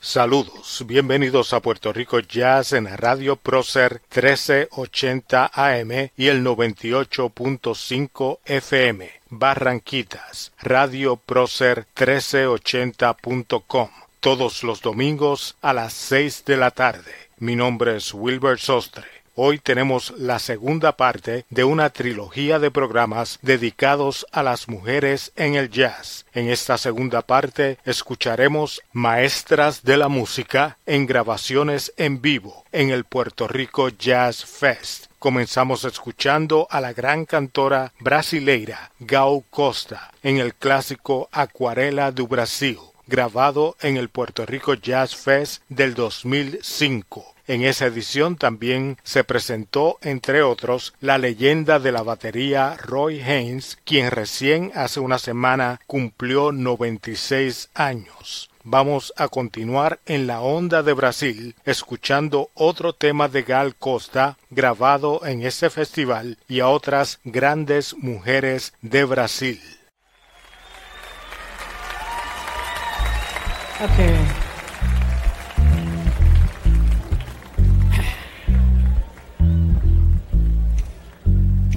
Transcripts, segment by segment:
Saludos, bienvenidos a Puerto Rico Jazz en Radio Procer 1380 AM y el 98.5 FM. Barranquitas, Radio Procer 1380.com. Todos los domingos a las 6 de la tarde. Mi nombre es Wilbur Sostre. Hoy tenemos la segunda parte de una trilogía de programas dedicados a las mujeres en el jazz. En esta segunda parte escucharemos Maestras de la Música en grabaciones en vivo en el Puerto Rico Jazz Fest. Comenzamos escuchando a la gran cantora brasileira Gal Costa en el clásico Acuarela do Brasil, grabado en el Puerto Rico Jazz Fest del 2005. En esa edición también se presentó, entre otros, la leyenda de la batería Roy Haynes, quien recién hace una semana cumplió 96 años. Vamos a continuar en la onda de Brasil escuchando otro tema de Gal Costa grabado en este festival y a otras grandes mujeres de Brasil.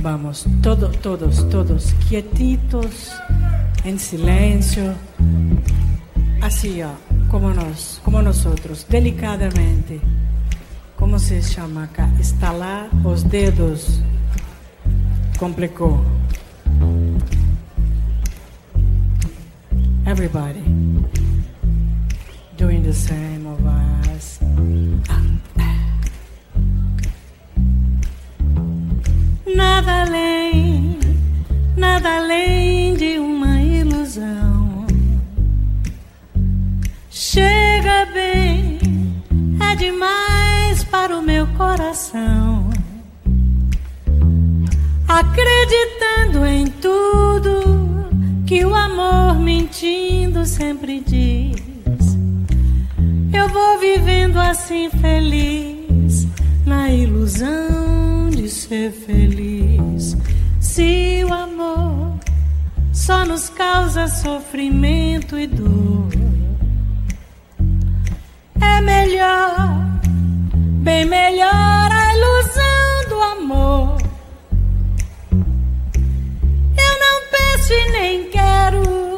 Vamos, todos, todos, todos quietitos, en silencio, así, como nos, como nosotros, delicadamente. Como se chama acá? Estalar os dedos. Complicou. Everybody doing the same Nada além, nada além de uma ilusão. Chega bem, é demais para o meu coração. Acreditando em tudo que o amor mentindo sempre diz. Eu vou vivendo assim feliz na ilusão ser feliz se o amor só nos causa sofrimento e dor. É melhor, bem melhor a ilusão do amor. Eu não penso e nem quero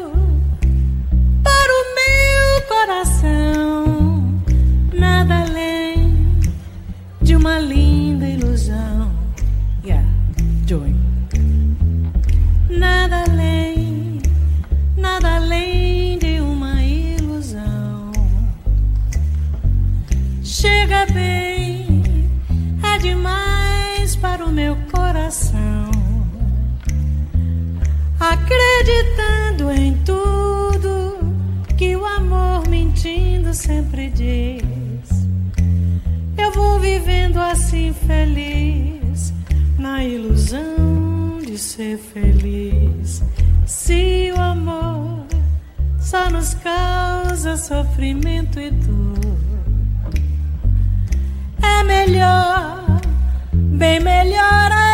vivendo assim feliz, na ilusão de ser feliz. Se o amor só nos causa sofrimento e dor, é melhor, bem melhor ainda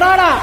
banana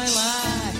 my life.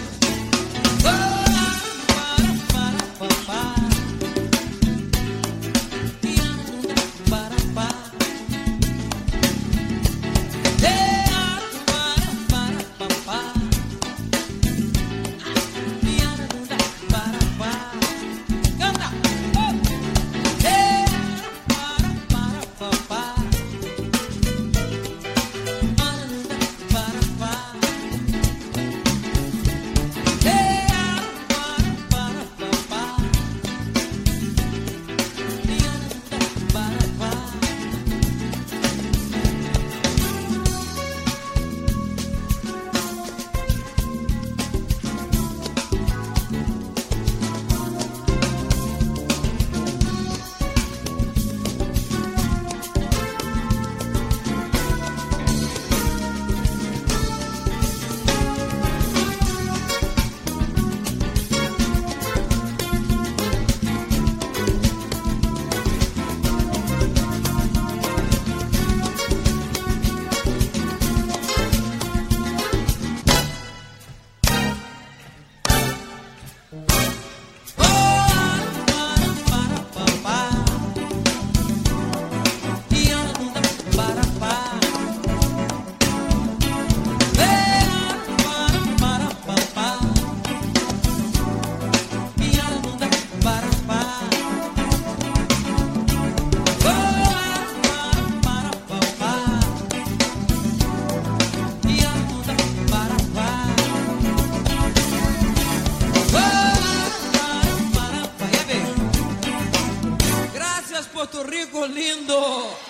Rico lindo.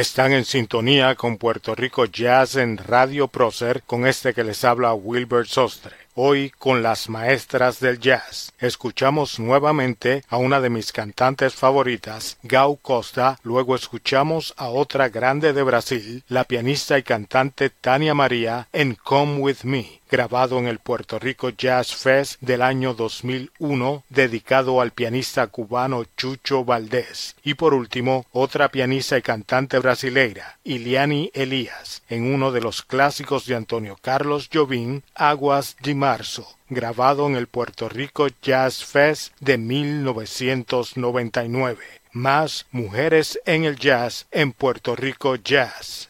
Están en sintonía con Puerto Rico Jazz en Radio Prócer con este que les habla Wilbert Sostre. Hoy con las maestras del jazz. Escuchamos nuevamente a una de mis cantantes favoritas, Gau Costa, luego escuchamos a otra grande de Brasil, la pianista y cantante Tania María en Come With Me grabado en el Puerto Rico Jazz Fest del año 2001, dedicado al pianista cubano Chucho Valdés. Y por último, otra pianista y cantante brasileira, Iliani Elías, en uno de los clásicos de Antonio Carlos Jobim, Aguas de Marzo grabado en el Puerto Rico Jazz Fest de 1999. Más mujeres en el jazz en Puerto Rico Jazz.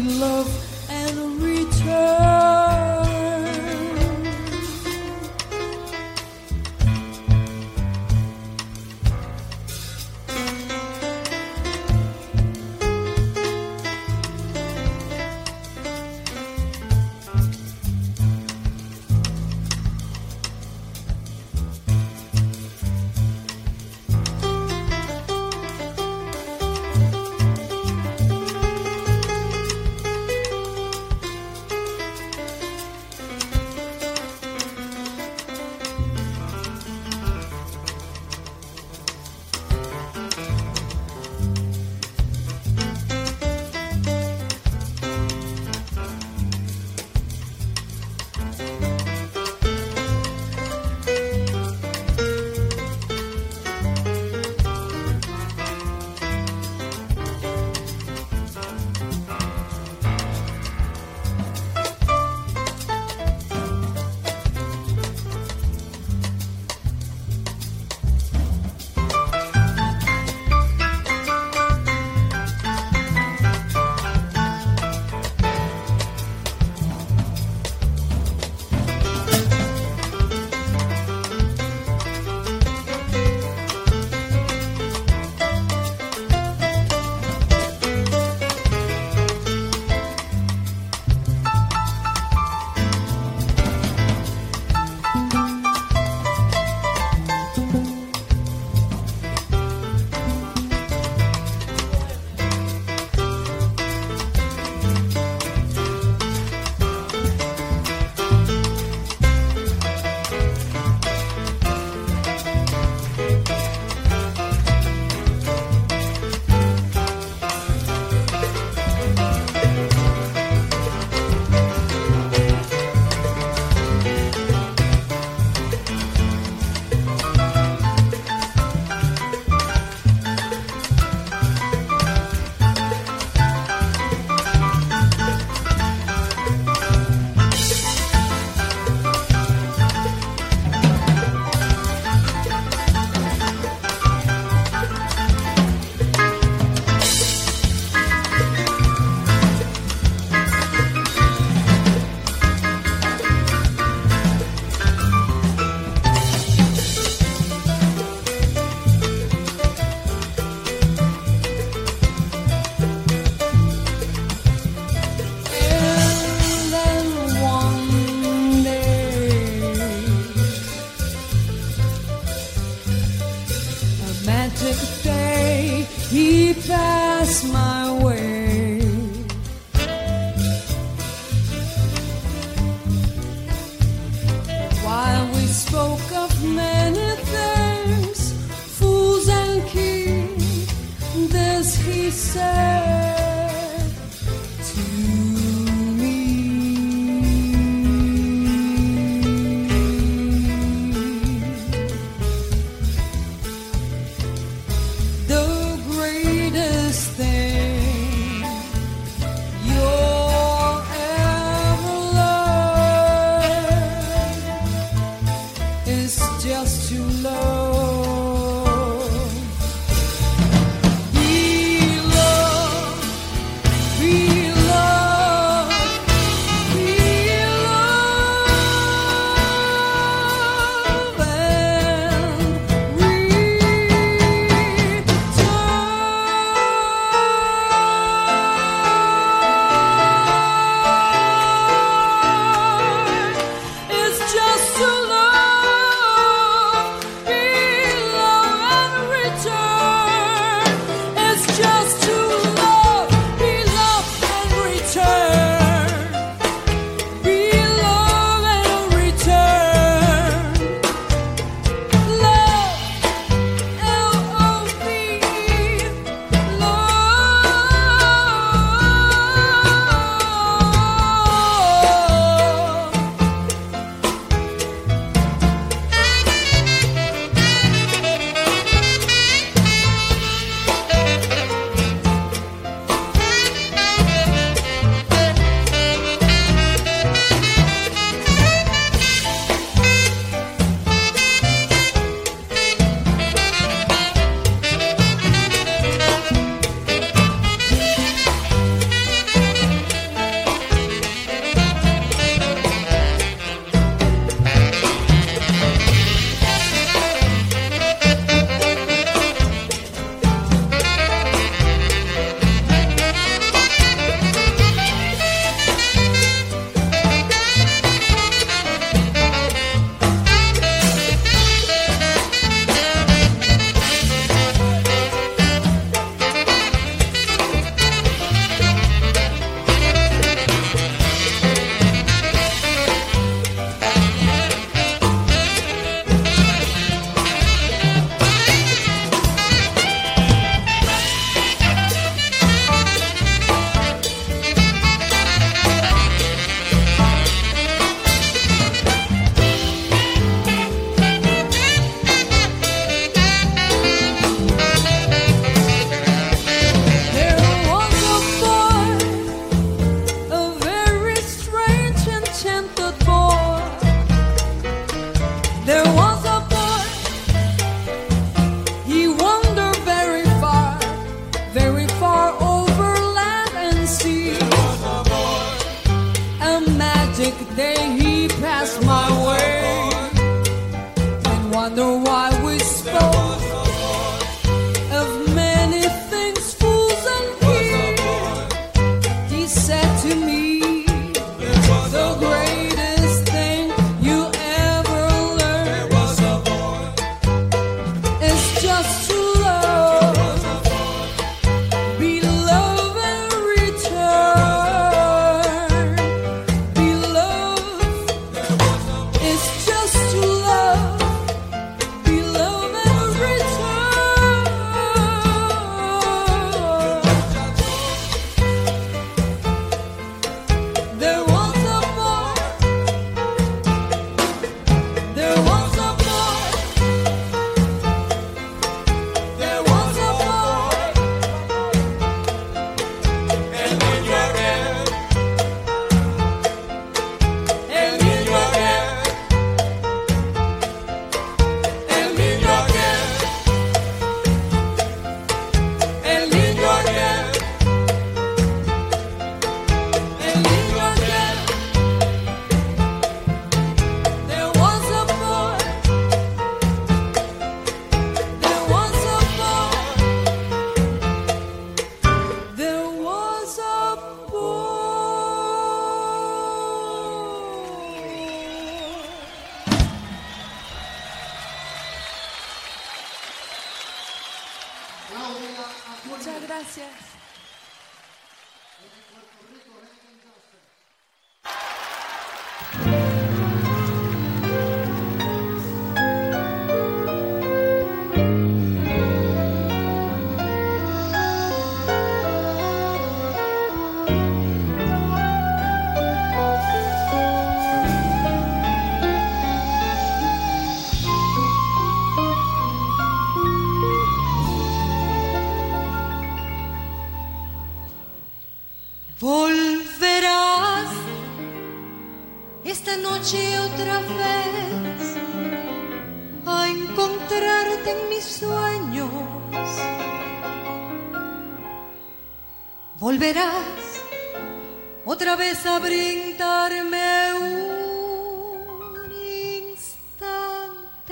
love and return.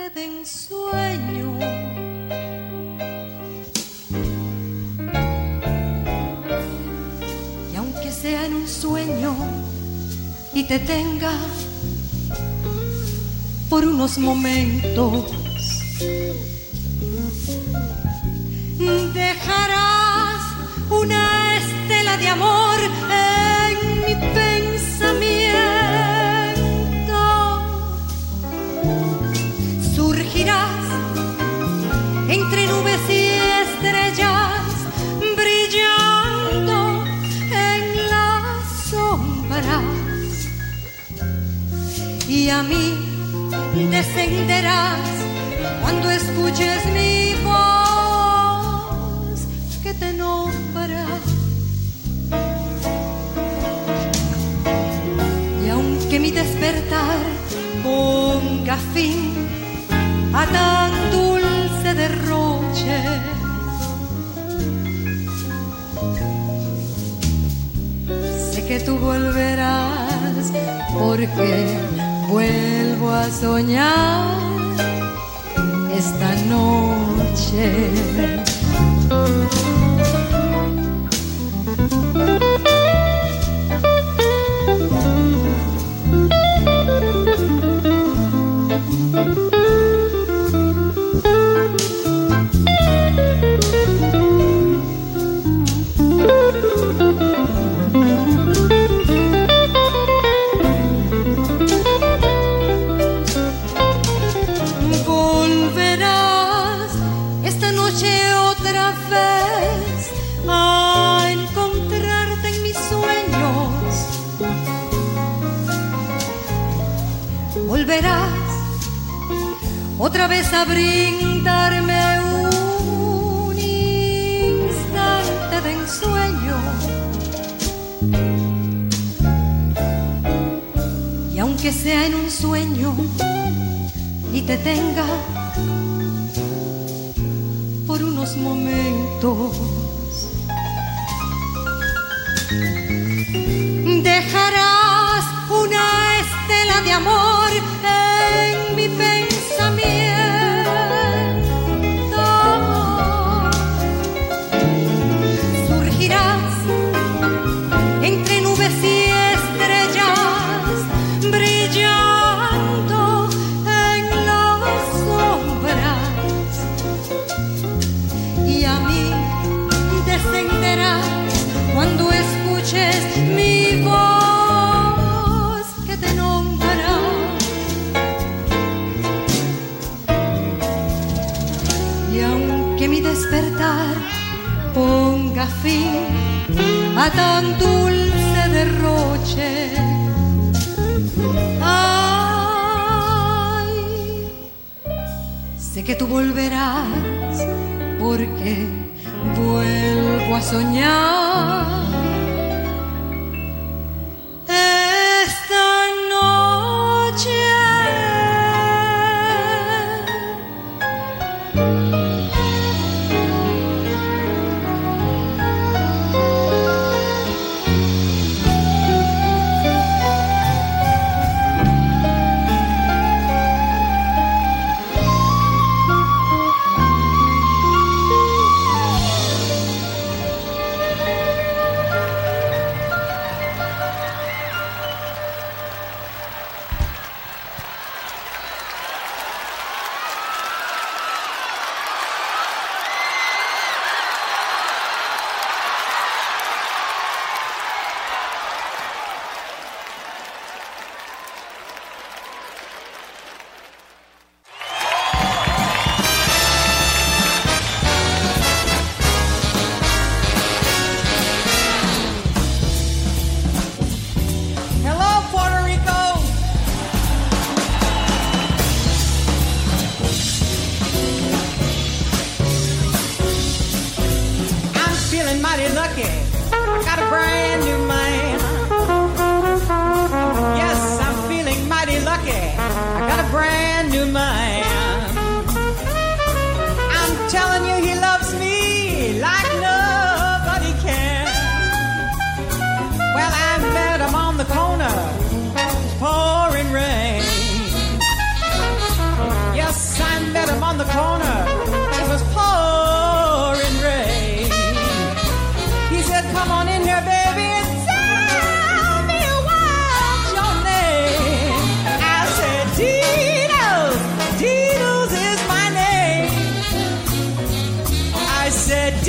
De. Y aunque sea en un sueño y te tenga por unos momentos, descenderás cuando escuches mi voz que te nombra. Y aunque mi despertar ponga fin a tan dulce derroche, sé que tú volverás porque vuelvo a soñar esta noche. Otra vez a brindarme un instante de ensueño. Y aunque sea en un sueño y te tenga por unos momentos, a tan dulce derroche. Ay, sé que tú volverás porque vuelvo a soñar. Esta noche. Said,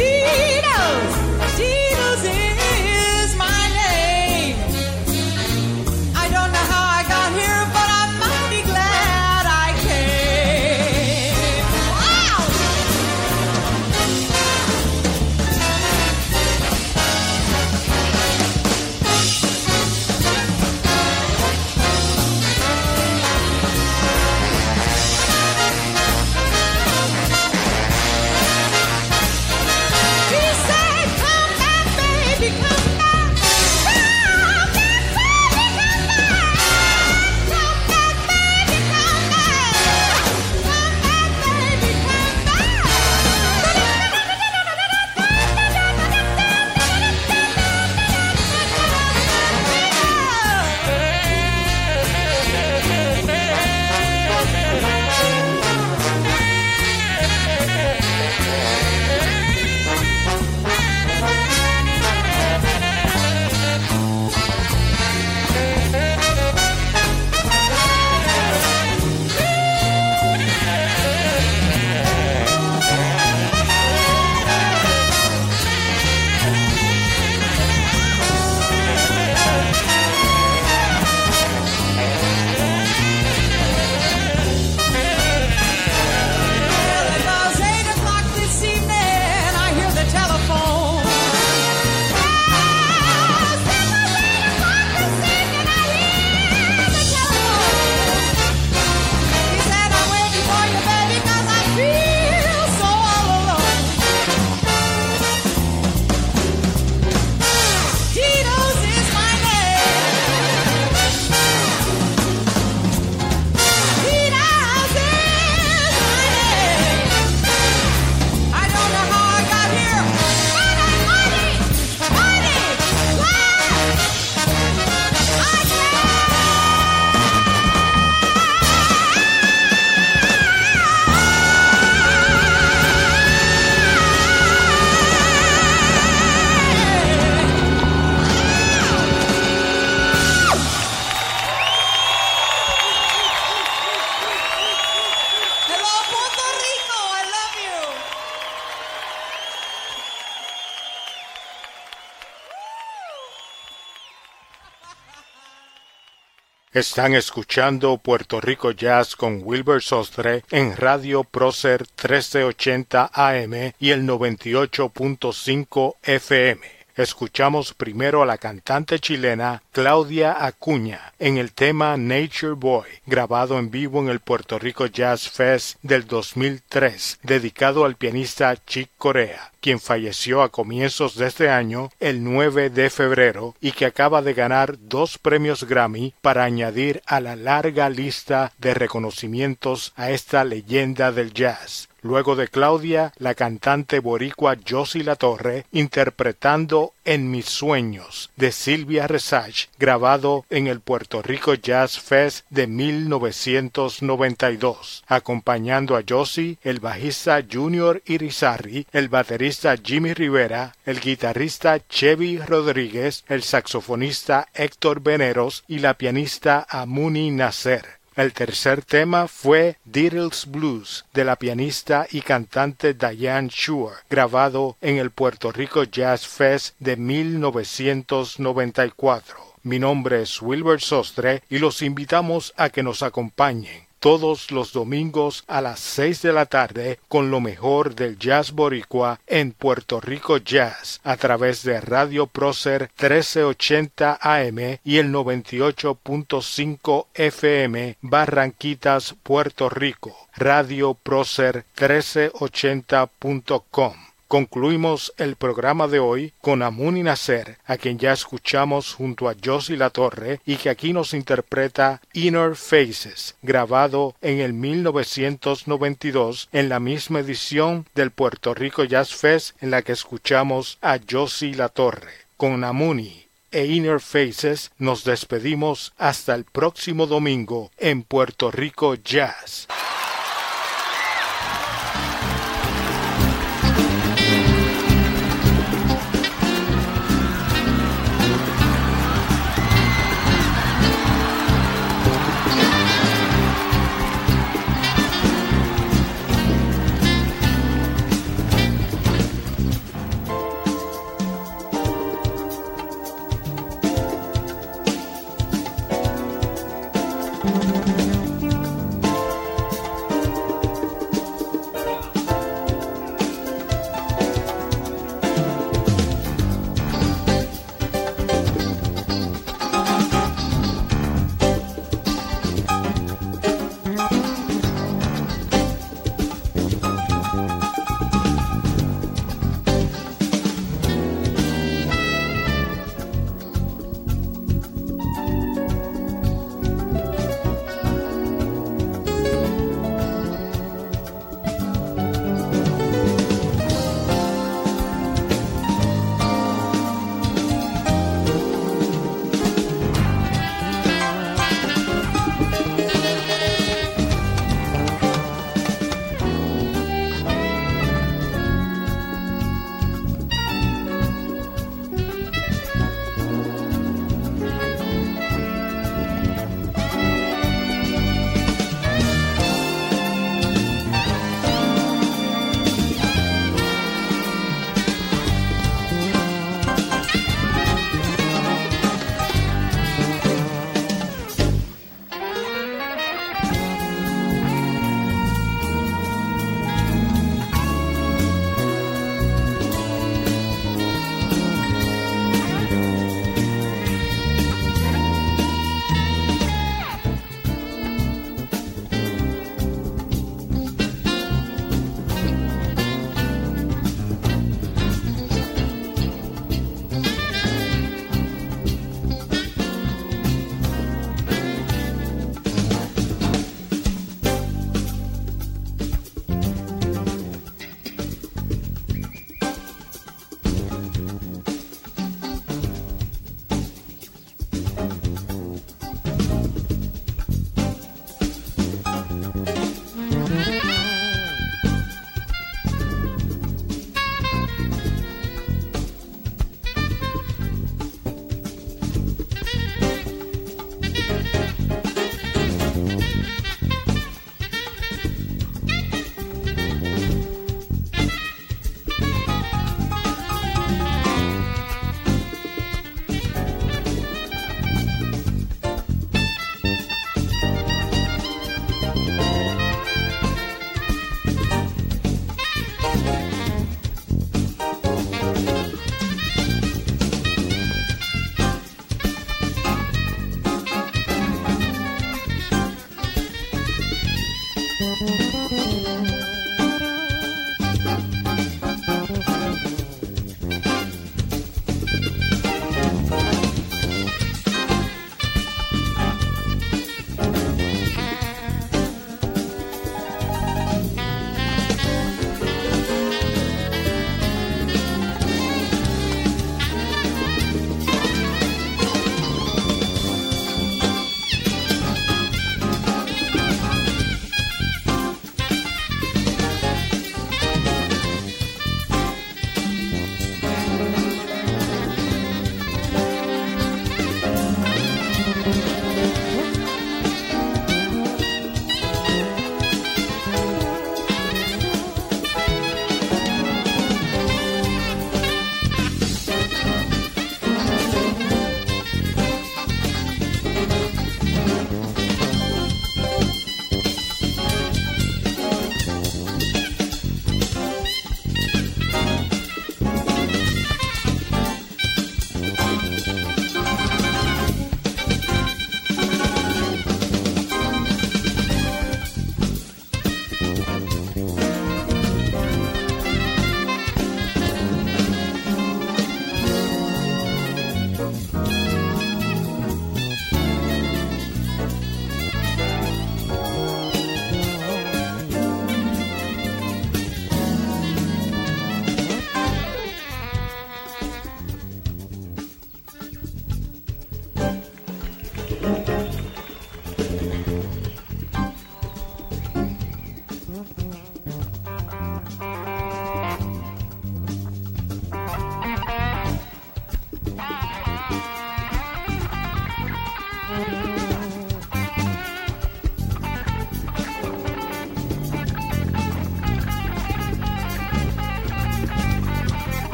Están escuchando Puerto Rico Jazz con Wilbur Sostre en Radio Prócer 1380 AM y el 98.5 FM. Escuchamos primero a la cantante chilena Claudia Acuña en el tema Nature Boy, grabado en vivo en el Puerto Rico Jazz Fest del 2003, dedicado al pianista Chick Corea, quien falleció a comienzos de este año, el 9 de febrero, y que acaba de ganar dos premios Grammy para añadir a la larga lista de reconocimientos a esta leyenda del jazz. Luego de Claudia, la cantante boricua Josie La Torre interpretando En mis sueños de Silvia Resage, grabado en el Puerto Rico Jazz Fest de 1992, acompañando a Josie, el bajista Junior Irizarry, el baterista Jimmy Rivera, el guitarrista Chevy Rodríguez, el saxofonista Héctor Veneros y la pianista Amuni Nasser. El tercer tema fue Diddles Blues de la pianista y cantante Diane Shure, grabado en el Puerto Rico Jazz Fest de 1994. Mi nombre es Wilbur Sostre y los invitamos a que nos acompañen todos los domingos a las 6 de la tarde con lo mejor del jazz boricua en Puerto Rico Jazz a través de Radio Prócer 1380 AM y el 98.5 FM Barranquitas, Puerto Rico. Radio Prócer 1380.com. Concluimos el programa de hoy con Amuni Nasser, a quien ya escuchamos junto a Josie La Torre y que aquí nos interpreta Inner Faces, grabado en el 1992 en la misma edición del Puerto Rico Jazz Fest en la que escuchamos a Josie La Torre. Con Amuni e Inner Faces nos despedimos hasta el próximo domingo en Puerto Rico Jazz.